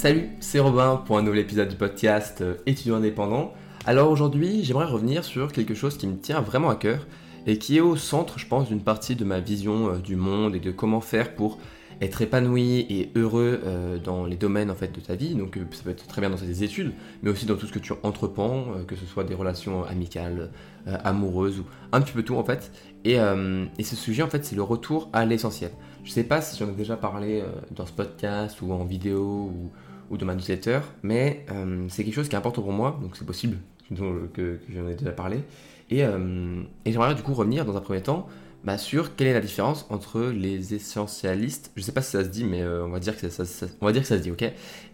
Salut, c'est Robin pour un nouvel épisode du podcast euh, étudiant indépendant. Alors aujourd'hui, j'aimerais revenir sur quelque chose qui me tient vraiment à cœur et qui est au centre, je pense, d'une partie de ma vision euh, du monde et de comment faire pour être épanoui et heureux euh, dans les domaines en fait de ta vie. Donc ça peut être très bien dans tes études, mais aussi dans tout ce que tu entreprends, que ce soit des relations amicales, amoureuses ou un petit peu tout en fait. Et, et ce sujet en fait c'est le retour à l'essentiel. Je sais pas si j'en ai déjà parlé dans ce podcast ou en vidéo ou, ou dans ma newsletter, mais c'est quelque chose qui est important pour moi, donc c'est possible que, que j'en ai déjà parlé. Et, et j'aimerais du coup revenir dans un premier temps bah, sur quelle est la différence entre les essentialistes, je sais pas si ça se dit, mais euh, on, va dire que ça, se dit, ok,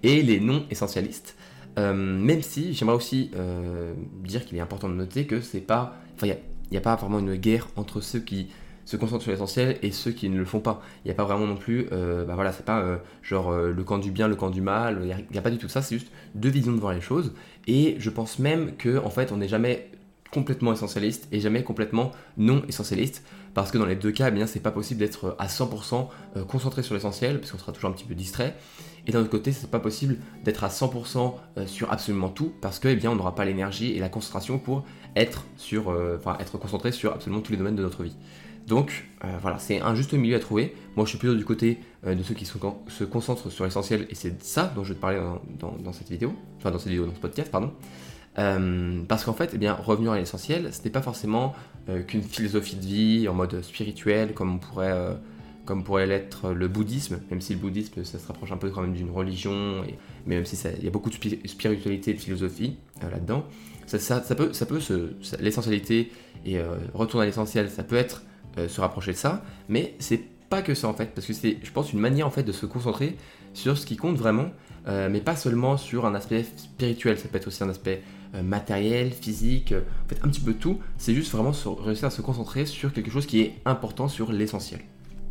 et les non-essentialistes. Euh, même si j'aimerais aussi euh, dire qu'il est important de noter que c'est pas, enfin, il n'y a, pas vraiment une guerre entre ceux qui se concentrent sur l'essentiel et ceux qui ne le font pas. Il n'y a pas vraiment non plus, bah voilà, c'est pas genre le camp du bien, le camp du mal, il n'y a, pas du tout ça, c'est juste deux visions de voir les choses. Et je pense même que en fait, on n'est jamais complètement essentialiste et jamais complètement non essentialiste parce que dans les deux cas, eh bien, c'est pas possible d'être à 100% euh, concentré sur l'essentiel, parce qu'on sera toujours un petit peu distrait. Et d'un autre côté, c'est pas possible d'être à 100% euh, sur absolument tout, parce que, eh bien, on n'aura pas l'énergie et la concentration pour être sur, euh, être concentré sur absolument tous les domaines de notre vie. Donc voilà, c'est un juste milieu à trouver. Moi, je suis plutôt du côté de ceux qui se concentrent sur l'essentiel, et c'est ça dont je vais te parler dans, cette vidéo, enfin dans cette vidéo, dans ce podcast, pardon. parce qu'en fait, eh bien, revenir à l'essentiel, ce n'est pas forcément euh, qu'une philosophie de vie en mode spirituel, comme pourrait, euh, comme pourrait l'être le bouddhisme, même si le bouddhisme, ça se rapproche un peu quand même d'une religion, mais même si il y a beaucoup de spiritualité et de philosophie euh, là-dedans, ça, ça, peut, ça peut l'essentialité et retourner à l'essentiel, ça peut être se rapprocher de ça, mais c'est pas que ça en fait, parce que c'est, je pense, une manière en fait de se concentrer sur ce qui compte vraiment, mais pas seulement sur un aspect spirituel, ça peut être aussi un aspect euh, matériel, physique, euh, en fait un petit peu tout. C'est juste vraiment réussir à se concentrer sur quelque chose qui est important, sur l'essentiel.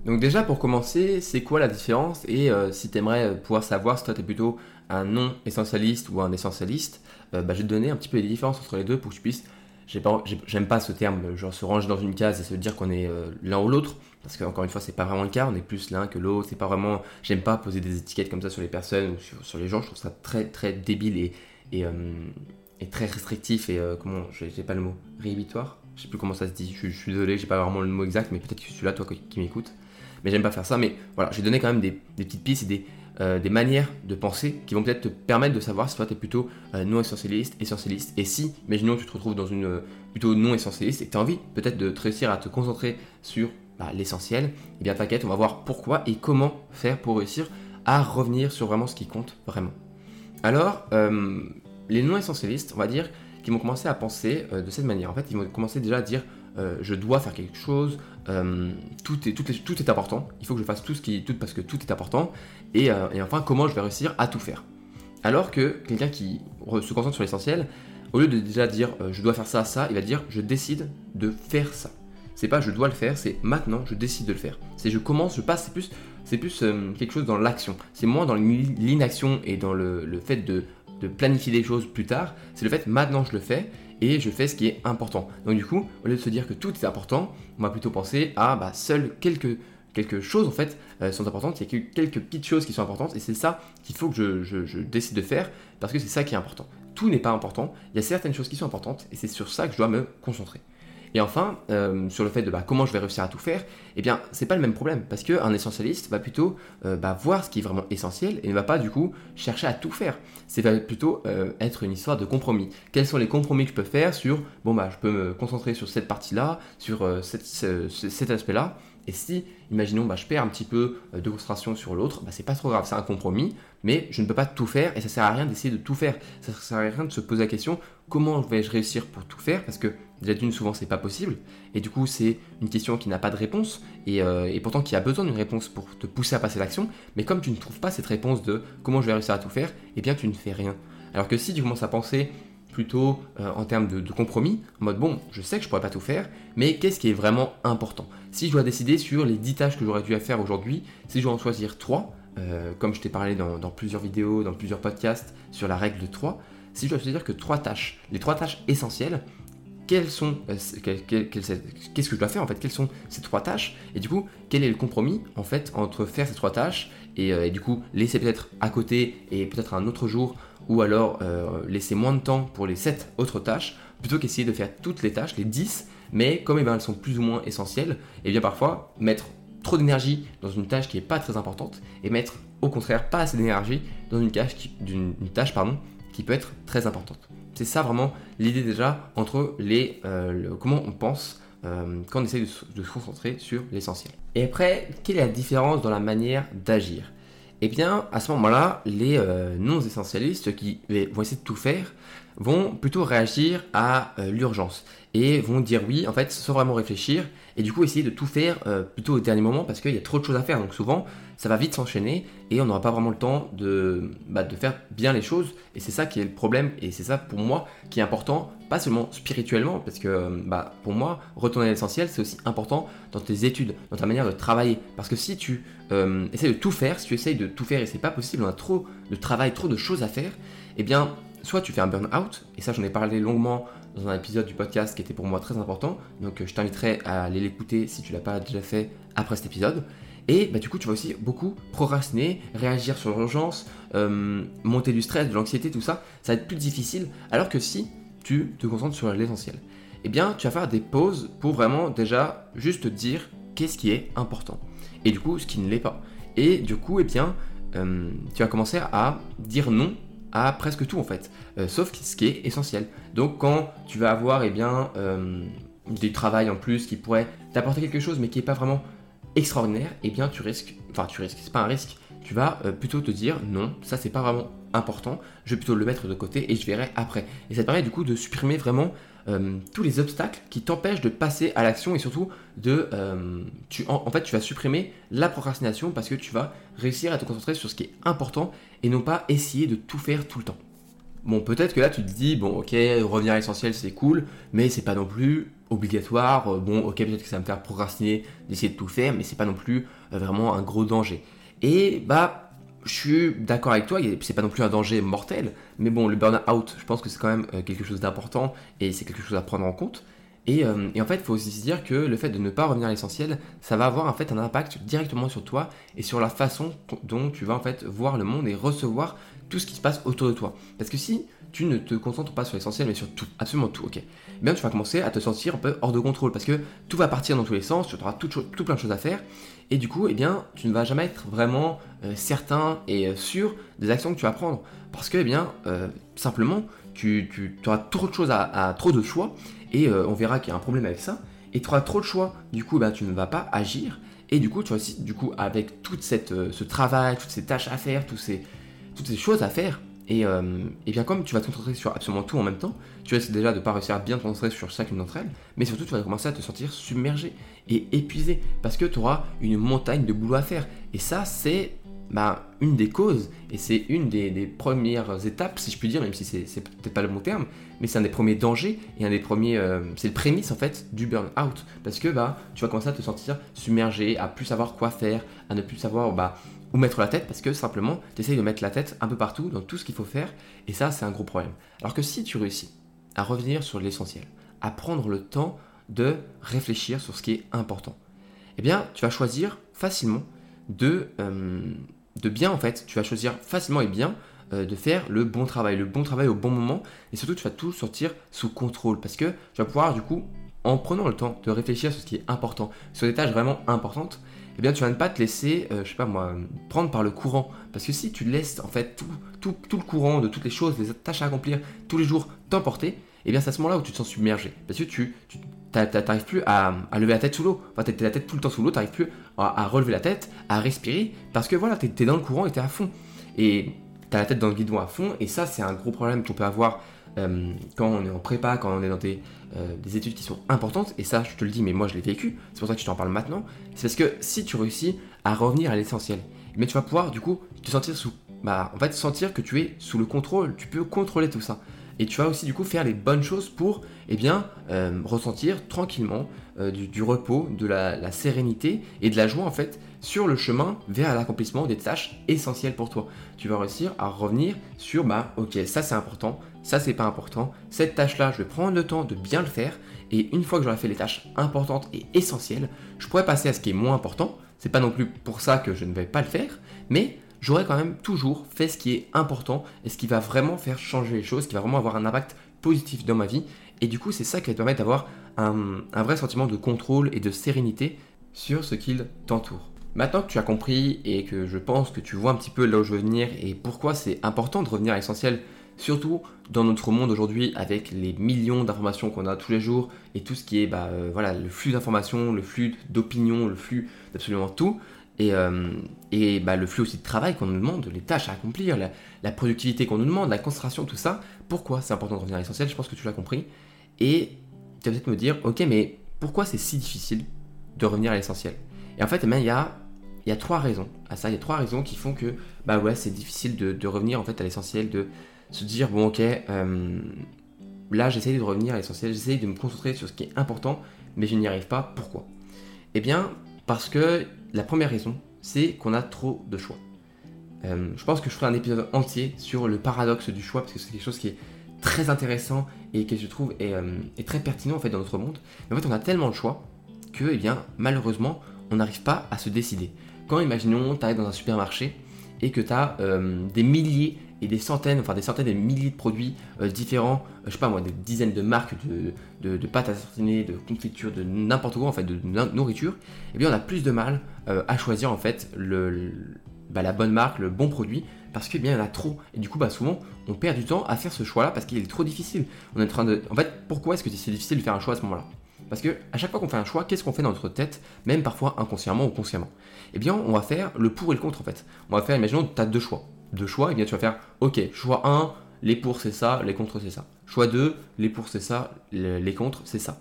Donc déjà pour commencer, c'est quoi la différence? Et euh, si tu aimerais pouvoir savoir si toi tu es plutôt un non essentialiste ou un essentialiste, bah, je vais te donner un petit peu les différences entre les deux pour que tu puisses j'aime pas, ce terme, genre se ranger dans une case et se dire qu'on est l'un ou l'autre, parce qu'encore une fois, c'est pas vraiment le cas, on est plus l'un que l'autre, c'est pas vraiment, j'aime pas poser des étiquettes comme ça sur les personnes ou sur, les gens, je trouve ça très très débile et, et, très restrictif et euh, comment, j'ai pas le mot, réhibitoire? Je sais plus comment ça se dit. Je, suis désolé, j'ai pas vraiment le mot exact, mais peut-être que celui-là, toi qui m'écoutes. Mais j'aime pas faire ça. Mais voilà, j'ai donné quand même des, petites pistes et des, euh, des, manières de penser qui vont peut-être te permettre de savoir si toi tu es plutôt euh, non essentialiste, essentialiste. Et si, imaginons que tu te retrouves dans une plutôt non essentialiste et que tu as envie peut-être de réussir à te concentrer sur bah, l'essentiel, eh bien t'inquiète, on va voir pourquoi et comment faire pour réussir à revenir sur vraiment ce qui compte vraiment. Alors, les non-essentialistes, on va dire, qui vont commencer à penser euh, de cette manière. En fait, ils vont commencer déjà à dire euh, je dois faire quelque chose, euh, tout, est, est, est, important, il faut que je fasse tout ce qui tout parce que tout est important, et, et enfin comment je vais réussir à tout faire. Alors que quelqu'un qui se concentre sur l'essentiel, au lieu de déjà dire je dois faire ça, ça, il va dire je décide de faire ça. C'est pas je dois le faire, c'est maintenant je décide de le faire. C'est je commence, je passe, c'est plus, c'est plus quelque chose dans l'action. C'est moins dans l'inaction et dans le, fait de planifier des choses plus tard, c'est le fait maintenant je le fais et je fais ce qui est important. Donc du coup, au lieu de se dire que tout est important, on va plutôt penser à bah, seules quelques, quelques choses en fait euh, sont importantes, il y a quelques petites choses qui sont importantes et c'est ça qu'il faut que je, décide de faire parce que c'est ça qui est important. Tout n'est pas important, il y a certaines choses qui sont importantes et c'est sur ça que je dois me concentrer. Et enfin, euh, sur le fait de bah, comment je vais réussir à tout faire, eh bien, c'est pas le même problème parce qu'un essentialiste va plutôt euh, bah, voir ce qui est vraiment essentiel et ne va pas du coup chercher à tout faire. C'est plutôt euh, être une histoire de compromis. Quels sont les compromis que je peux faire sur bon bah je peux me concentrer sur cette partie-là, sur cet aspect-là, et si, imaginons, bah, je perds un petit peu de concentration sur l'autre, bah, c'est pas trop grave, c'est un compromis, mais je ne peux pas tout faire et ça sert à rien d'essayer de tout faire. Ça sert à rien de se poser la question comment vais-je réussir pour tout faire? Parce que déjà d'une souvent c'est pas possible et du coup c'est une question qui n'a pas de réponse et, euh, pourtant qui a besoin d'une réponse pour te pousser à passer l'action. Mais comme tu ne trouves pas cette réponse de comment je vais réussir à tout faire eh bien tu ne fais rien. Alors que si tu commences à penser plutôt euh, en termes de, compromis, en mode bon, je sais que je pourrais pas tout faire, mais qu'est-ce qui est vraiment important? Si je dois décider sur les 10 tâches que j'aurais dû faire aujourd'hui, si je dois en choisir 3, euh, comme je t'ai parlé dans, plusieurs vidéos, dans plusieurs podcasts sur la règle de 3, si je dois choisir que 3 tâches, les 3 tâches essentielles, quelles sont, qu'est-ce que je dois faire en fait, quelles sont ces trois tâches, et du coup, quel est le compromis en fait entre faire ces trois tâches et, du coup laisser peut-être à côté et peut-être un autre jour, ou alors laisser moins de temps pour les sept autres tâches, plutôt qu'essayer de faire toutes les tâches, les 10, mais comme eh ben, elles sont plus ou moins essentielles, et bien parfois mettre trop d'énergie dans une tâche qui n'est pas très importante et mettre au contraire pas assez d'énergie dans une, tâche qui, qui peut être très importante. C'est ça vraiment l'idée déjà entre les euh, comment on pense euh, quand on essaie de, de se concentrer sur l'essentiel. Et après, quelle est la différence dans la manière d'agir? Eh bien, à ce moment-là, les euh, non-essentialistes qui vont essayer de tout faire vont plutôt réagir à l'urgence et vont dire oui. En fait sans vraiment réfléchir et du coup essayer de tout faire euh, plutôt au dernier moment parce qu'il y a trop de choses à faire. Donc souvent ça va vite s'enchaîner et on n'aura pas vraiment le temps de, bah, faire bien les choses. Et c'est ça qui est le problème. Et c'est ça pour moi qui est important pas seulement spirituellement parce que euh, bah, pour moi retourner à l'essentiel c'est aussi important dans tes études dans ta manière de travailler. Parce que si tu euh, essaies de tout faire si tu essayes de tout faire et c'est pas possible on a trop de travail trop de choses à faire eh bien soit tu fais un burn-out, et ça j'en ai parlé longuement dans un épisode du podcast qui était pour moi très important, donc euh, je t'inviterai à aller l'écouter si tu l'as pas déjà fait après cet épisode. Et bah, du coup, tu vas aussi beaucoup procrastiner, réagir sur l'urgence, euh, monter du stress, de l'anxiété, tout ça. Ça va être plus difficile. Alors que si tu te concentres sur l'essentiel, eh bien, tu vas faire des pauses pour vraiment déjà juste dire qu'est-ce qui est important. Et du coup, ce qui ne l'est pas. Et du coup, eh bien, euh, tu vas commencer à dire non à presque tout en fait, sauf ce qui est essentiel. Donc quand tu vas avoir eh bien, euh, des travails en plus qui pourraient t'apporter quelque chose mais qui n'est pas vraiment extraordinaire, eh bien tu risques, enfin tu risques, c'est pas un risque, tu vas euh, plutôt te dire non, ça c'est pas vraiment important, je vais plutôt le mettre de côté et je verrai après. Et ça te permet du coup de supprimer vraiment euh, tous les obstacles qui t'empêchent de passer à l'action et surtout de, tu, en, fait, tu vas supprimer la procrastination parce que tu vas réussir à te concentrer sur ce qui est important et non pas essayer de tout faire tout le temps. Bon, peut-être que là tu te dis, bon, ok, revenir à l'essentiel c'est cool, mais c'est pas non plus obligatoire. Bon, ok, peut-être que ça va me faire procrastiner d'essayer de tout faire, mais c'est pas non plus euh, vraiment un gros danger. Et bah, je suis d'accord avec toi, c'est pas non plus un danger mortel, mais bon, le burn-out, je pense que c'est quand même euh, quelque chose d'important et c'est quelque chose à prendre en compte. Euh, et, en fait, il faut aussi se dire que le fait de ne pas revenir à l'essentiel, ça va avoir en fait un impact directement sur toi et sur la façon dont tu vas en fait voir le monde et recevoir tout ce qui se passe autour de toi. Parce que si tu ne te concentres pas sur l'essentiel, mais sur tout, absolument tout, ok, eh bien tu vas commencer à te sentir un peu hors de contrôle parce que tout va partir dans tous les sens, tu auras tout, plein de choses à faire et du coup, eh bien, tu ne vas jamais être vraiment euh, certain et euh, sûr des actions que tu vas prendre. Parce que, eh bien, euh, simplement, tu, auras trop de choses à, trop de choix, et on verra qu'il y a un problème avec ça. Et tu auras trop de choix, du coup, eh ben, tu ne vas pas agir. Et du coup, tu vas aussi, du coup, avec tout ce travail, toutes ces tâches à faire, toutes ces, toutes ces choses à faire, et, bien comme tu vas te concentrer sur absolument tout en même temps, tu risques déjà de ne pas réussir à bien te concentrer sur chacune d'entre elles, mais surtout tu vas commencer à te sentir submergé et épuisé parce que tu auras une montagne de boulot à faire. Et ça, c'est bah, une des causes et c'est une des, premières étapes, si je puis dire, même si c'est peut-être pas le bon terme, mais c'est un des premiers dangers et un des premiers, euh, c'est le prémisse en fait du burn-out parce que bah, tu vas commencer à te sentir submergé, à plus savoir quoi faire, à ne plus savoir bah, où mettre la tête parce que simplement tu essayes de mettre la tête un peu partout dans tout ce qu'il faut faire et ça, c'est un gros problème. Alors que si tu réussis à revenir sur l'essentiel, à prendre le temps de réfléchir sur ce qui est important. Eh bien, tu vas choisir facilement de, euh, de bien, en fait, tu vas choisir facilement et bien euh, de faire le bon travail, le bon travail au bon moment, et surtout tu vas tout sortir sous contrôle, parce que tu vas pouvoir, du coup, en prenant le temps de réfléchir sur ce qui est important, sur des tâches vraiment importantes, eh bien, tu vas ne pas te laisser, euh, je sais pas moi, prendre par le courant. Parce que si tu laisses, en fait, tout, le courant de toutes les choses, les tâches à accomplir tous les jours t'emporter, eh bien, c'est à ce moment-là où tu te sens submergé. Parce que tu, tu t'arrives plus à, lever la tête sous l'eau. Enfin, t'es la tête tout le temps sous l'eau, t'arrives plus à, relever la tête, à respirer, parce que voilà, t'es es dans le courant et t'es à fond. Et t'as la tête dans le guidon à fond, et ça, c'est un gros problème qu'on peut avoir euh, quand on est en prépa, quand on est dans des, euh, des, études qui sont importantes, et ça, je te le dis, mais moi, je l'ai vécu, c'est pour ça que je t'en parle maintenant, c'est parce que si tu réussis à revenir à l'essentiel, mais tu vas pouvoir, du coup, te sentir sous... Bah, en fait, sentir que tu es sous le contrôle, tu peux contrôler tout ça. Et tu vas aussi du coup faire les bonnes choses pour eh bien, euh, ressentir tranquillement du, repos, de la, sérénité et de la joie en fait sur le chemin vers l'accomplissement des tâches essentielles pour toi. Tu vas réussir à revenir sur bah ok ça c'est important, ça c'est pas important, cette tâche là je vais prendre le temps de bien le faire et une fois que j'aurai fait les tâches importantes et essentielles, je pourrais passer à ce qui est moins important. C'est pas non plus pour ça que je ne vais pas le faire, mais j'aurai quand même toujours fait ce qui est important et ce qui va vraiment faire changer les choses, qui va vraiment avoir un impact positif dans ma vie. Et du coup, c'est ça qui va te permettre d'avoir un, un vrai sentiment de contrôle et de sérénité sur ce qu'il t'entoure. Maintenant que tu as compris et que je pense que tu vois un petit peu là où je veux venir et pourquoi c'est important de revenir à l'essentiel Surtout dans notre monde aujourd'hui avec les millions d'informations qu'on a tous les jours et tout ce qui est bah, euh, voilà, le flux d'informations, le flux d'opinions, le flux d'absolument tout. Et, euh, bah, le flux aussi de travail qu'on nous demande, les tâches à accomplir, la, productivité qu'on nous demande, la concentration, tout ça. Pourquoi c'est important de revenir à l'essentiel? Je pense que tu l'as compris. Et tu vas peut-être me dire, ok, mais pourquoi c'est si difficile de revenir à l'essentiel? Et en fait, eh il y a il y a trois raisons à ça. Il y a trois raisons qui font que bah ouais, c'est difficile de, revenir en fait à l'essentiel, de se dire, bon ok, euh, là j'essaye de revenir à l'essentiel, j'essaye de me concentrer sur ce qui est important, mais je n'y arrive pas. Pourquoi? Eh bien, parce que la première raison, c'est qu'on a trop de choix. Euh, je pense que je ferai un épisode entier sur le paradoxe du choix, parce que c'est quelque chose qui est très intéressant et que je trouve est, euh, très pertinent en fait dans notre monde. Mais en fait, on a tellement de choix que, eh bien, malheureusement, on n'arrive pas à se décider. Quand, imaginons, tu arrives dans un supermarché et que tu as des milliers et des centaines, enfin des centaines et milliers de produits euh, différents, euh, je sais pas moi, des dizaines de marques de, de, pâtes à tartiner, de confitures, de n'importe quoi en fait, de, nourriture, et eh bien on a plus de mal euh, à choisir en fait bah, la bonne marque, le bon produit, parce que eh bien il y en a trop. Et du coup bah souvent on perd du temps à faire ce choix-là parce qu'il est trop difficile. On est en train de. En fait, pourquoi est-ce que c'est difficile de faire un choix à ce moment-là? Parce que à chaque fois qu'on fait un choix, qu'est-ce qu'on fait dans notre tête, même parfois inconsciemment ou consciemment? Eh bien, on va faire le pour et le contre en fait. On va faire, imaginons, tu as deux choix de choix, et eh bien tu vas faire OK, choix 1, les pour c'est ça, les contre c'est ça. Choix 2, les pour c'est ça, les contre c'est ça.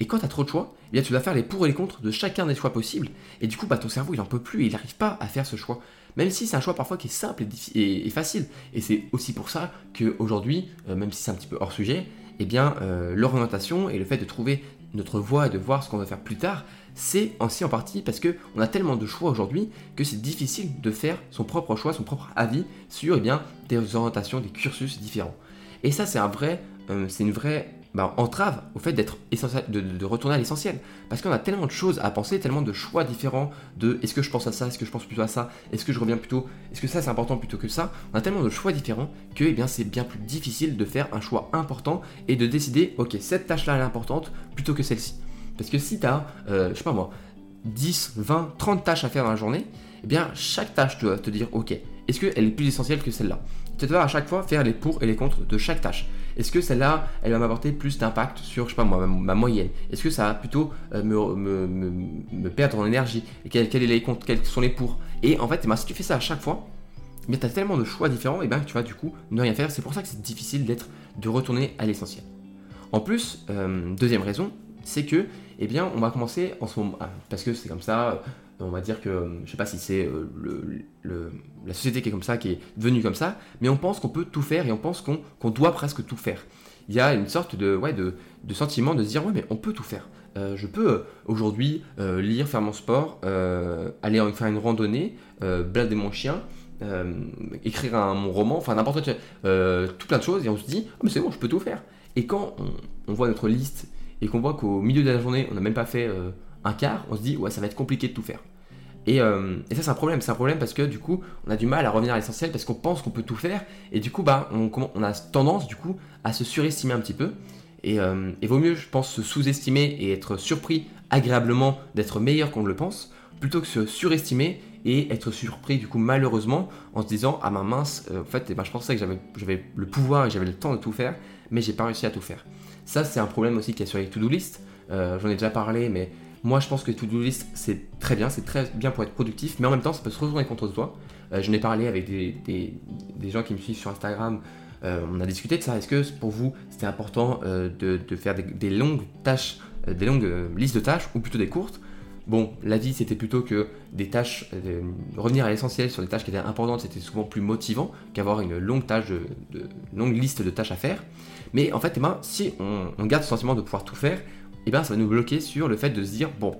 Et quand tu as trop de choix, eh bien tu vas faire les pour et les contre de chacun des choix possibles. Et du coup, bah, ton cerveau, il en peut plus, il n'arrive pas à faire ce choix. Même si c'est un choix parfois qui est simple et, facile. Et c'est aussi pour ça qu'aujourd'hui, euh, même si c'est un petit peu hors sujet, eh bien euh, l'orientation et le fait de trouver notre voie et de voir ce qu'on va faire plus tard, c'est aussi en partie parce qu'on a tellement de choix aujourd'hui que c'est difficile de faire son propre choix, son propre avis sur eh bien, des orientations, des cursus différents. Et ça, c'est un vrai, euh, c'est une vraie bah, entrave au fait d'être de, de, retourner à l'essentiel. Parce qu'on a tellement de choses à penser, tellement de choix différents de est-ce que je pense à ça, est-ce que je pense plutôt à ça, est-ce que je reviens plutôt, est-ce que ça c'est important plutôt que ça. On a tellement de choix différents que eh bien, c'est bien plus difficile de faire un choix important et de décider, ok, cette tâche-là elle est importante plutôt que celle-ci. Parce que si tu as, euh, je sais pas moi, 10, 20, 30 tâches à faire dans la journée, eh bien chaque tâche doit te dire, ok, est-ce qu'elle est plus essentielle que celle-là? Tu vas à chaque fois faire les pour et les contre de chaque tâche. Est-ce que celle-là, elle va m'apporter plus d'impact sur, je sais pas moi, ma, moyenne? Est-ce que ça va plutôt euh, me, perdre en énergie? Quels, sont les pour? Et en fait, eh ben, si tu fais ça à chaque fois, eh tu as tellement de choix différents, et eh ben, tu vas du coup ne rien faire. C'est pour ça que c'est difficile d'être, de retourner à l'essentiel. En plus, euh, deuxième raison, c'est que, eh bien, on va commencer en ce moment, parce que c'est comme ça, on va dire que, je sais pas si c'est euh, la société qui est comme ça, qui est devenue comme ça, mais on pense qu'on peut tout faire et on pense qu'on doit presque tout faire. Il y a une sorte de, sentiment de se dire, ouais, mais on peut tout faire. Euh, je peux euh, aujourd'hui lire, faire mon sport, aller faire une randonnée, blader mon chien, écrire mon roman, enfin n'importe quoi, tout plein de choses, et on se dit, oh, mais c'est bon, je peux tout faire. Et quand on voit notre liste et qu'on voit qu'au milieu de la journée, on n'a même pas fait un quart, on se dit ouais ça va être compliqué de tout faire. Et, euh, ça c'est un problème, c'est un problème parce que du coup on a du mal à revenir à l'essentiel parce qu'on pense qu'on peut tout faire et du coup bah on, a tendance du coup à se surestimer un petit peu et, euh, vaut mieux je pense se sous-estimer et être surpris agréablement d'être meilleur qu'on le pense plutôt que se surestimer et être surpris du coup malheureusement en se disant ah ma mince euh, en fait eh ben, je pensais que j'avais le pouvoir et j'avais le temps de tout faire mais j'ai pas réussi à tout faire. Ça c'est un problème aussi qu'il y a sur les to-do list, j'en ai déjà parlé mais moi, je pense que to-do list, c'est très bien, c'est très bien pour être productif, mais en même temps, ça peut se retourner contre toi. Euh, je n'ai parlé avec des, gens qui me suivent sur Instagram. Euh, on a discuté de ça. Est-ce que pour vous, c'était important euh, de, faire des, longues tâches, des longues listes de tâches, ou plutôt des courtes? Bon, l'avis, c'était plutôt que des tâches, revenir à l'essentiel sur des tâches qui étaient importantes, c'était souvent plus motivant qu'avoir une longue tâche de, longue liste de tâches à faire. Mais en fait, si on, on garde ce sentiment de pouvoir tout faire, eh bien, ça va nous bloquer sur le fait de se dire, bon,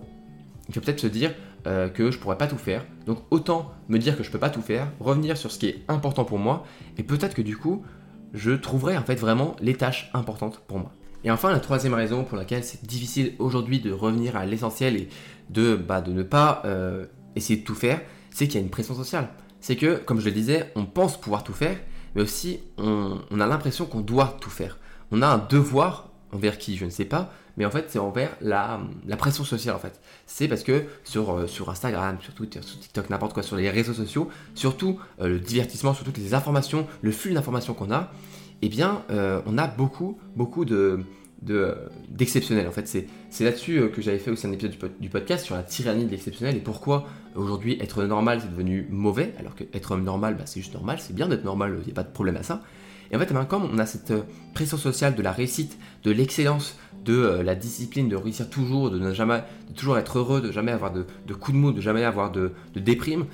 il faut peut-être se dire, euh, que je pourrais pas tout faire. Donc autant me dire que je peux pas tout faire, revenir sur ce qui est important pour moi, et peut-être que du coup, je trouverai en fait vraiment les tâches importantes pour moi. Et enfin, la troisième raison pour laquelle c'est difficile aujourd'hui de revenir à l'essentiel et de, bah, de ne pas euh, essayer de tout faire, c'est qu'il y a une pression sociale. C'est que, comme je le disais, on pense pouvoir tout faire, mais aussi on, a l'impression qu'on doit tout faire. On a un devoir envers qui, je ne sais pas, mais en fait c'est envers la, pression sociale en fait. C'est parce que sur, euh, sur Instagram, sur Twitter, sur TikTok, n'importe quoi, sur les réseaux sociaux, surtout euh, le divertissement, sur toutes les informations, le flux d'informations qu'on a, eh bien on a beaucoup, beaucoup de, d'exceptionnel. en fait, c'est là-dessus euh, que j'avais fait aussi un épisode du, podcast sur la tyrannie de l'exceptionnel et pourquoi aujourd'hui être normal c'est devenu mauvais, alors que être normal bah, c'est juste normal, c'est bien d'être normal, il n'y a pas de problème à ça. Et en fait, comme on a cette euh, pression sociale de la réussite, de l'excellence, de euh, la discipline, de réussir toujours, de ne jamais, de toujours être heureux, de jamais avoir de, coups de mou, de jamais avoir de, déprime,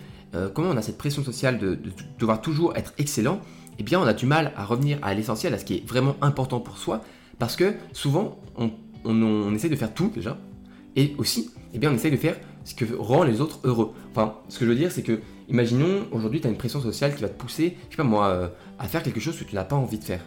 comment on a cette pression sociale de, de, devoir toujours être excellent, eh bien on a du mal à revenir à l'essentiel, à ce qui est vraiment important pour soi, parce que souvent, on, on, essaie de faire tout déjà, et aussi, eh bien, on essaie de faire ce que rend les autres heureux. Enfin, ce que je veux dire, c'est que, imaginons, aujourd'hui, tu as une pression sociale qui va te pousser, je sais pas moi, euh, à faire quelque chose que tu n'as pas envie de faire.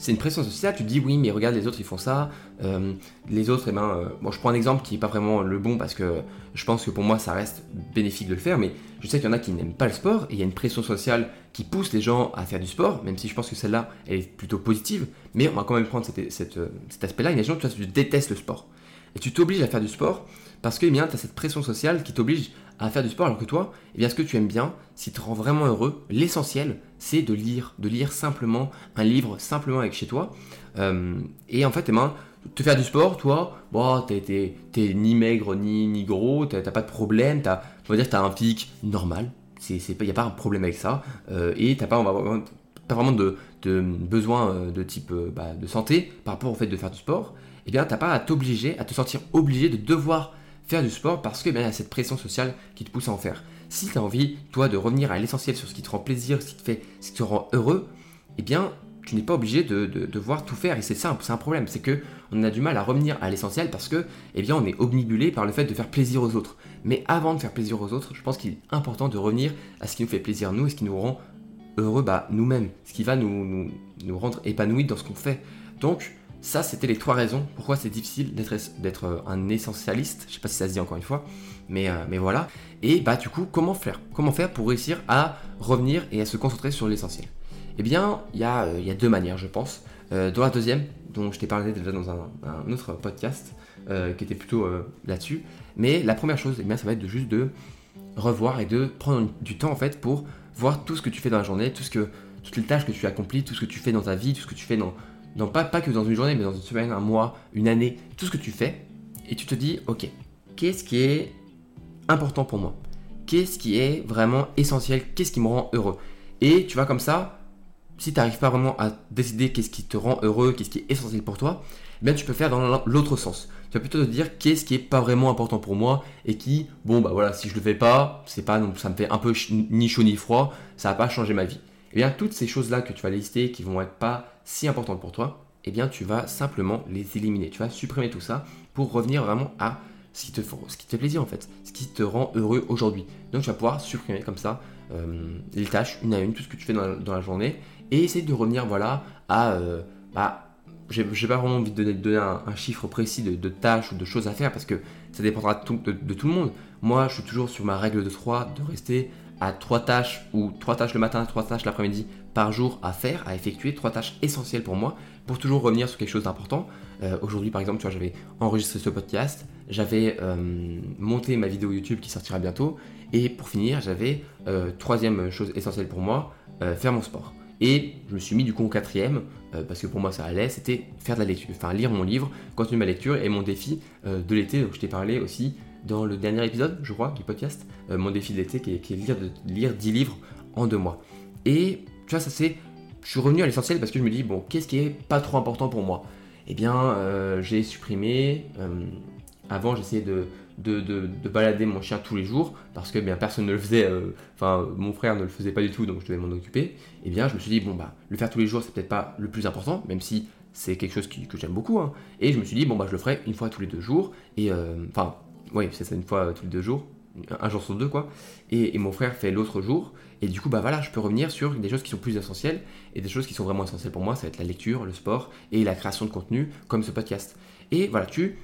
C'est une pression sociale, tu te dis oui mais regarde les autres ils font ça, euh, les autres, eh ben, euh, bon je prends un exemple qui n'est pas vraiment le bon parce que je pense que pour moi ça reste bénéfique de le faire, mais je sais qu'il y en a qui n'aiment pas le sport et il y a une pression sociale qui pousse les gens à faire du sport, même si je pense que celle-là elle est plutôt positive, mais on va quand même prendre cet, aspect-là, imaginons que tu détestes le sport et tu t'obliges à faire du sport parce que eh tu as cette pression sociale qui t'oblige à faire du sport alors que toi, eh bien, ce que tu aimes bien, ce qui te rend vraiment heureux, l'essentiel, c'est de lire, de lire simplement un livre, simplement avec chez toi. Euh, et en fait, eh ben, te faire du sport, toi, bon, t'es, ni maigre ni, ni gros, t'as, pas de problème, t'as, on va dire t'as un pic normal, il n'y a pas un problème avec ça, euh, et t'as pas, pas vraiment de, de besoin euh, de type bah, de santé par rapport au fait de faire du sport, eh bien, t'as pas à t'obliger, à te sentir obligé de devoir faire du sport parce qu'il y a cette pression sociale qui te pousse à en faire. Si tu as envie, toi, de revenir à l'essentiel sur ce qui te rend plaisir, ce qui te fait, ce qui te rend heureux, eh bien, tu n'es pas obligé de, devoir tout faire. Et c'est simple, c'est un problème. C'est que on a du mal à revenir à l'essentiel parce que, eh bien, on est omnibulé par le fait de faire plaisir aux autres. Mais avant de faire plaisir aux autres, je pense qu'il est important de revenir à ce qui nous fait plaisir nous et ce qui nous rend heureux bah, nous-mêmes, ce qui va nous, nous, nous rendre épanouis dans ce qu'on fait. Donc, ça, c'était les trois raisons pourquoi c'est difficile d'être euh, un essentialiste. Je sais pas si ça se dit encore une fois, mais, euh, mais voilà. Et bah du coup, comment faire Comment faire pour réussir à revenir et à se concentrer sur l'essentiel? Eh bien, il y, a, euh, y a deux manières, je pense. dans la deuxième, dont je t'ai parlé déjà dans un, autre podcast, qui était plutôt là-dessus. Mais la première chose, eh bien, ça va être de juste de revoir et de prendre du temps en fait pour voir tout ce que tu fais dans la journée, tout ce que, toutes les tâches que tu accomplis, tout ce que tu fais dans ta vie, tout ce que tu fais dans, non pas, pas que dans une journée, mais dans une semaine, un mois, une année, tout ce que tu fais, et tu te dis, ok, qu'est-ce qui est important pour moi? Qu'est-ce qui est vraiment essentiel? Qu'est-ce qui me rend heureux? Et tu vas comme ça, si tu n'arrives pas vraiment à décider qu'est-ce qui te rend heureux, qu'est-ce qui est essentiel pour toi, eh bien tu peux faire dans l'autre sens. Tu vas plutôt te dire qu'est-ce qui est pas vraiment important pour moi et qui, bon bah voilà, si je le fais pas, c'est pas, ça me fait un peu ni chaud ni froid, ça va pas changer ma vie. Eh bien toutes ces choses-là que tu vas lister qui vont être pas si importantes pour toi, eh bien tu vas simplement les éliminer. Tu vas supprimer tout ça pour revenir vraiment à ce qui te, ce qui te fait plaisir en fait, ce qui te rend heureux aujourd'hui. Donc tu vas pouvoir supprimer comme ça euh, les tâches une à une, tout ce que tu fais dans la, journée, et essayer de revenir voilà à euh, bah, j'ai pas vraiment envie de donner, un, chiffre précis de, tâches ou de choses à faire parce que ça dépendra de de tout, le monde. Moi, je suis toujours sur ma règle de 3, de rester à 3 tâches ou 3 tâches le matin, 3 tâches l'après-midi par jour à faire, à effectuer, trois tâches essentielles pour moi, pour toujours revenir sur quelque chose d'important. Euh, aujourd'hui, par exemple, j'avais enregistré ce podcast, j'avais euh, monté ma vidéo YouTube qui sortira bientôt, et pour finir, j'avais euh, troisième chose essentielle pour moi, faire mon sport. Et je me suis mis du coup au quatrième, parce que pour moi ça allait, c'était faire de la lecture, enfin lire mon livre, continuer ma lecture, et mon défi de l'été, donc je t'ai parlé aussi dans le dernier épisode, je crois, du podcast, mon défi de l'été qui est, qui lire, de, lire 10 livres en deux mois. Et tu vois, ça c'est. Je suis revenu à l'essentiel parce que je me dis, bon, qu'est-ce qui est pas trop important pour moi? Eh bien, euh, j'ai supprimé. Euh, avant, j'essayais de, de, balader mon chien tous les jours parce que bien personne ne le faisait. Euh, enfin, mon frère ne le faisait pas du tout, donc je devais m'en occuper. Eh bien, je me suis dit, bon, bah, le faire tous les jours, c'est peut-être pas le plus important, même si c'est quelque chose que j'aime beaucoup. Hein. Et je me suis dit, bon, bah, je le ferai une fois tous les deux jours. Et enfin, oui, c'est ça, une fois tous les deux jours un jour sur deux quoi, et, mon frère fait l'autre jour, et du coup bah voilà, je peux revenir sur des choses qui sont plus essentielles, et des choses qui sont vraiment essentielles pour moi, ça va être la lecture, le sport, et la création de contenu, comme ce podcast. Et voilà, tu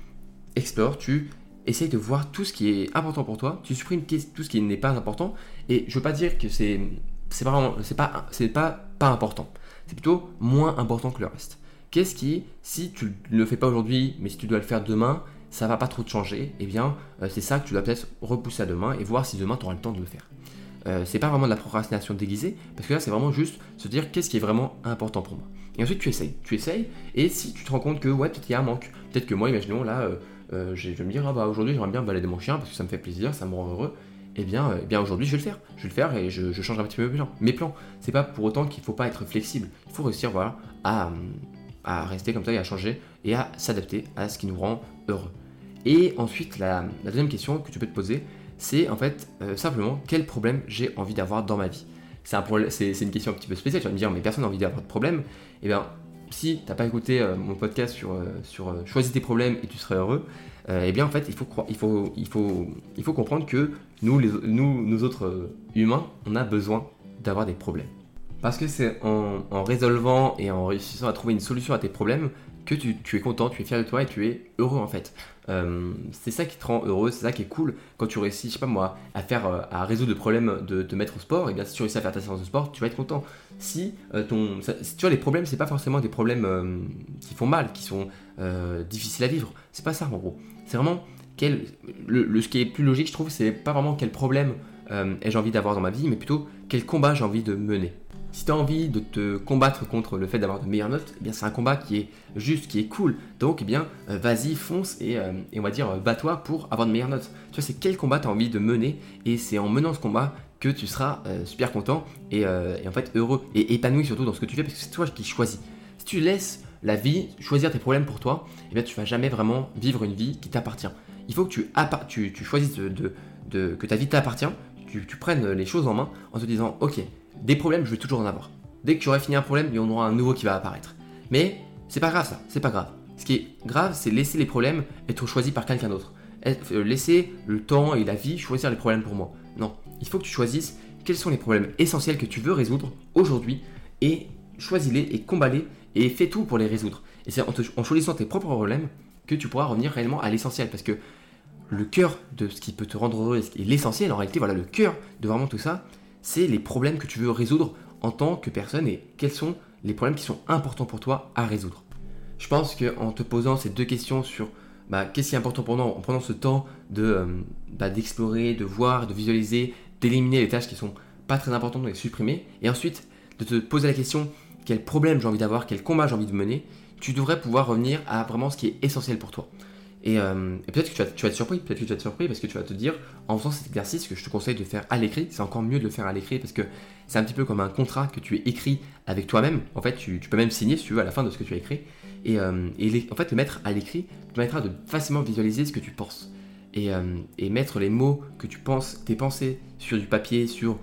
explores, tu essayes de voir tout ce qui est important pour toi, tu supprimes tout ce qui n'est pas important, et je veux pas dire que c'est c'est c'est pas c'est pas pas important, c'est plutôt moins important que le reste. Qu'est-ce qui, si tu ne le fais pas aujourd'hui, mais si tu dois le faire demain, ça va pas trop te changer, eh bien, euh, c'est ça que tu dois peut-être repousser à demain et voir si demain tu auras le temps de le faire. Euh, c'est pas vraiment de la procrastination déguisée, parce que là, c'est vraiment juste se dire qu'est-ce qui est vraiment important pour moi. Et ensuite, tu essayes, tu essayes, et si tu te rends compte que, ouais, peut-être il y a un manque, peut-être que moi, imaginons, là, euh, je vais me dire, ah bah aujourd'hui, j'aimerais bien balader mon chien parce que ça me fait plaisir, ça me rend heureux. Eh bien, eh bien aujourd'hui, je vais le faire. Je vais le faire et je, je change un petit peu mes plans. Mes plans. C'est pas pour autant qu'il faut pas être flexible. Il faut réussir, voilà, à, à rester comme ça et à changer et à s'adapter à ce qui nous rend heureux. Et ensuite, la, deuxième question que tu peux te poser, c'est en fait euh, simplement quel problème j'ai envie d'avoir dans ma vie? C'est un une question un petit peu spéciale, tu vas me dire, mais personne n'a envie d'avoir de problème. Eh bien, si tu n'as pas écouté euh, mon podcast sur, euh, sur choisis tes problèmes et tu serais heureux, eh bien en fait, il faut, il, faut, il, faut, il faut comprendre que nous, les, nous, nous autres humains, on a besoin d'avoir des problèmes. Parce que c'est en, résolvant et en réussissant à trouver une solution à tes problèmes que tu, es content, tu es fier de toi et tu es heureux en fait. Euh, c'est ça qui te rend heureux, c'est ça qui est cool quand tu réussis, je sais pas moi, à faire, euh, à résoudre le problème de te mettre au sport. Et bien si tu réussis à faire ta séance de sport, tu vas être content. Si euh, tu vois les problèmes, c'est pas forcément des problèmes qui font mal, qui sont difficiles à vivre. C'est pas ça en gros. C'est vraiment quel, le, ce qui est plus logique, je trouve, c'est pas vraiment quel problème ai-je envie d'avoir dans ma vie, mais plutôt quel combat j'ai envie de mener. Si tu as envie de te combattre contre le fait d'avoir de meilleures notes, eh c'est un combat qui est juste, qui est cool. Donc eh bien euh, vas-y, fonce et, euh, et, on va dire bats-toi pour avoir de meilleures notes. Tu vois, c'est quel combat tu as envie de mener et c'est en menant ce combat que tu seras euh, super content et, en fait heureux et épanoui surtout dans ce que tu fais parce que c'est toi qui choisis. Si tu laisses la vie choisir tes problèmes pour toi, eh bien tu vas jamais vraiment vivre une vie qui t'appartient. Il faut que tu, choisisses que ta vie t'appartient, tu, tu prennes les choses en main en te disant ok des problèmes, je vais toujours en avoir. Dès que tu aurais fini un problème, il y en aura un nouveau qui va apparaître. Mais c'est pas grave ça, c'est pas grave. Ce qui est grave, c'est laisser les problèmes être choisis par quelqu'un d'autre. Euh, laisser le temps et la vie choisir les problèmes pour moi. Non, il faut que tu choisisses quels sont les problèmes essentiels que tu veux résoudre aujourd'hui et choisis-les et combats-les et fais tout pour les résoudre. Et c'est en, choisissant tes propres problèmes que tu pourras revenir réellement à l'essentiel parce que le cœur de ce qui peut te rendre heureux et l'essentiel en réalité, voilà, le cœur de vraiment tout ça, c'est les problèmes que tu veux résoudre en tant que personne et quels sont les problèmes qui sont importants pour toi à résoudre. Je pense qu'en te posant ces deux questions sur bah, qu'est-ce qui est important pour nous, en prenant ce temps de euh, bah, d'explorer, de voir, de visualiser, d'éliminer les tâches qui sont pas très importantes, de les supprimer, et ensuite de te poser la question quel problème j'ai envie d'avoir, quel combat j'ai envie de mener, tu devrais pouvoir revenir à vraiment ce qui est essentiel pour toi. Euh, et, peut-être que tu vas, tu vas, être surpris, peut-être que tu vas être surpris parce que tu vas te dire, en faisant cet exercice que je te conseille de faire à l'écrit, c'est encore mieux de le faire à l'écrit parce que c'est un petit peu comme un contrat que tu écris avec toi-même. En fait, tu, peux même signer si tu veux à la fin de ce que tu as écrit. Et, euh, en fait, le mettre à l'écrit te permettra de facilement visualiser ce que tu penses. Et, euh, mettre les mots que tu penses, tes pensées sur du papier, sur,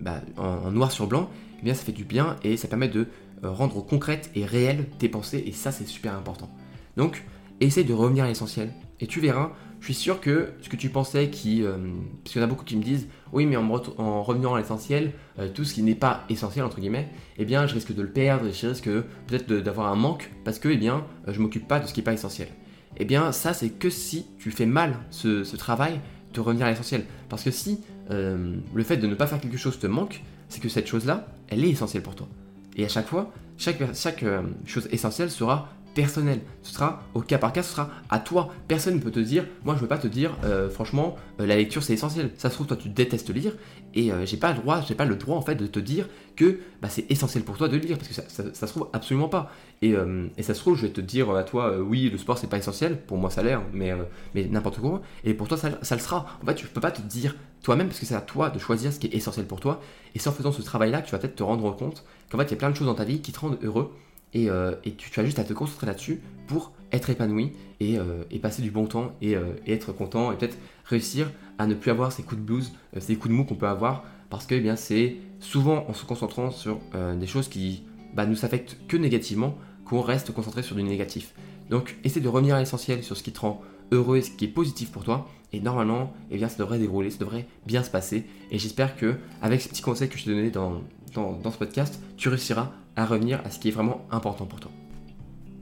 bah, en, noir sur blanc, eh bien ça fait du bien et ça permet de rendre concrètes et réelles tes pensées. Et ça, c'est super important. Donc, essaye de revenir à l'essentiel. Et tu verras, je suis sûr que ce que tu pensais qui... Euh, parce qu'il y en a beaucoup qui me disent, oui mais en, en revenant à l'essentiel, euh, tout ce qui n'est pas essentiel, entre guillemets, eh bien je risque de le perdre, je risque peut-être d'avoir un manque, parce que eh bien, euh, je m'occupe pas de ce qui n'est pas essentiel. Eh bien ça c'est que si tu fais mal ce, travail de revenir à l'essentiel. Parce que si le fait de ne pas faire quelque chose te manque, c'est que cette chose-là, elle est essentielle pour toi. Et à chaque fois, chaque chose essentielle sera personnel. Ce sera au cas par cas, ce sera à toi. Personne ne peut te dire, moi je veux pas te dire, euh, franchement, euh, la lecture c'est essentiel. Ça se trouve, toi tu détestes lire et euh, j'ai pas le droit, en fait de te dire que bah, c'est essentiel pour toi de lire parce que ça, se trouve absolument pas. Et, et, ça se trouve, je vais te dire à toi, oui, le sport c'est pas essentiel. Pour moi ça l'est, hein, mais, n'importe quoi. Et pour toi ça, ça, le sera. En fait, tu peux pas te dire toi-même parce que c'est à toi de choisir ce qui est essentiel pour toi. Et c'est en faisant ce travail-là que tu vas peut-être te rendre compte qu'en fait il y a plein de choses dans ta vie qui te rendent heureux euh, et, tu, as juste à te concentrer là-dessus pour être épanoui et, euh, passer du bon temps euh, et, être content et peut-être réussir à ne plus avoir ces coups de blues, ces coups de mou qu'on peut avoir parce que eh c'est souvent en se concentrant sur des choses qui bah, nous affectent que négativement qu'on reste concentré sur du négatif. Donc essaie de revenir à l'essentiel sur ce qui te rend heureux et ce qui est positif pour toi. Et normalement, eh bien, ça devrait dérouler, ça devrait bien se passer. Et j'espère que, avec ces petits conseils que je t'ai donnés dans, dans, ce podcast, tu réussiras à revenir à ce qui est vraiment important pour toi.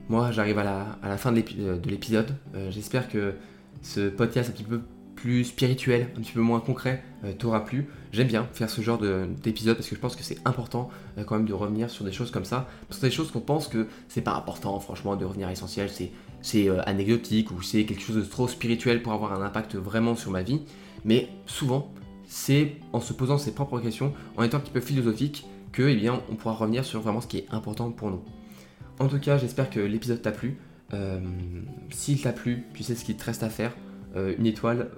Moi, j'arrive à la, à la, fin de l'épisode. Euh, j'espère que ce podcast un petit peu plus spirituel, un petit peu moins concret, euh, t'aura plu. J'aime bien faire ce genre d'épisode parce que je pense que c'est important euh, quand même de revenir sur des choses comme ça. Parce que des choses qu'on pense que c'est pas important, franchement, de revenir à l'essentiel, c'est anecdotique ou c'est quelque chose de trop spirituel pour avoir un impact vraiment sur ma vie. Mais souvent, c'est en se posant ses propres questions, en étant un petit peu philosophique, que eh on pourra revenir sur vraiment ce qui est important pour nous. En tout cas, j'espère que l'épisode t'a plu. S'il t'a plu, tu sais ce qu'il te reste à faire. une étoile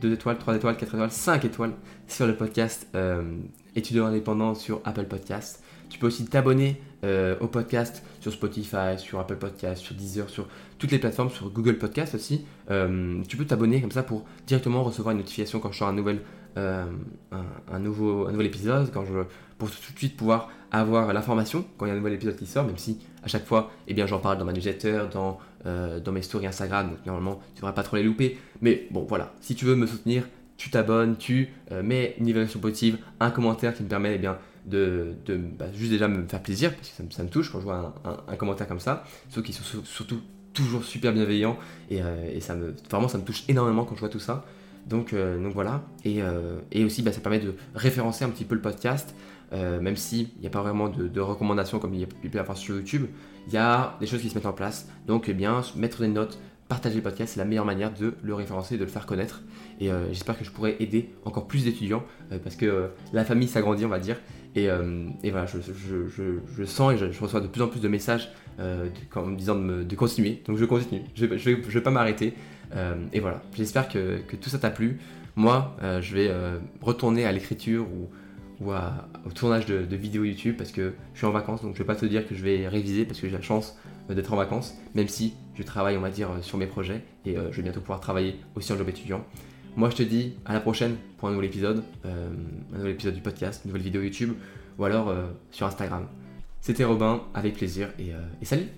2 étoiles, 3 étoiles, 4 étoiles, 5 étoiles sur le podcast euh, étudiant indépendant sur Apple Podcast. Tu peux aussi t'abonner euh, au podcast sur Spotify, sur Apple Podcast, sur Deezer, sur toutes les plateformes, sur Google Podcast aussi. Euh, tu peux t'abonner comme ça pour directement recevoir une notification quand je sors un, nouvel, un, nouveau, nouvel épisode, pour tout de suite pouvoir avoir l'information quand il y a un nouvel épisode qui sort, même si à chaque fois, eh bien, j'en parle dans ma newsletter, dans, euh, dans mes stories Instagram, donc normalement, tu ne devrais pas trop les louper. Mais bon, voilà, si tu veux me soutenir, tu t'abonnes, tu euh, mets une évaluation positive, un commentaire qui me permet eh bien, de, bah, juste déjà me faire plaisir, parce que ça, me touche quand je vois un, commentaire comme ça, ceux qui sont surtout toujours super bienveillants, et, euh, et, ça me, vraiment ça me touche énormément quand je vois tout ça. Donc, donc voilà, et, et aussi bah, ça permet de référencer un petit peu le podcast, euh, même s'il n'y a pas vraiment de, recommandations comme il peut y avoir sur YouTube, il y a des choses qui se mettent en place. Donc, eh bien, mettre des notes, partager le podcast, c'est la meilleure manière de le référencer, de le faire connaître. Et euh, j'espère que je pourrai aider encore plus d'étudiants euh, parce que la famille s'agrandit, on va dire. Et, voilà, je, sens et je, reçois de plus en plus de messages en me disant de, continuer. Donc, je continue, je ne vais, pas m'arrêter. Et voilà, j'espère que, tout ça t'a plu. Moi, je vais retourner à l'écriture ou au tournage de, vidéos YouTube parce que je suis en vacances, donc je vais pas te dire que je vais réviser parce que j'ai la chance euh, d'être en vacances, même si je travaille, on va dire, euh, sur mes projets et euh, je vais bientôt pouvoir travailler aussi en job étudiant. Moi, je te dis à la prochaine pour un nouvel épisode, un nouvel épisode du podcast, une nouvelle vidéo YouTube ou alors sur Instagram. C'était Robin, avec plaisir et salut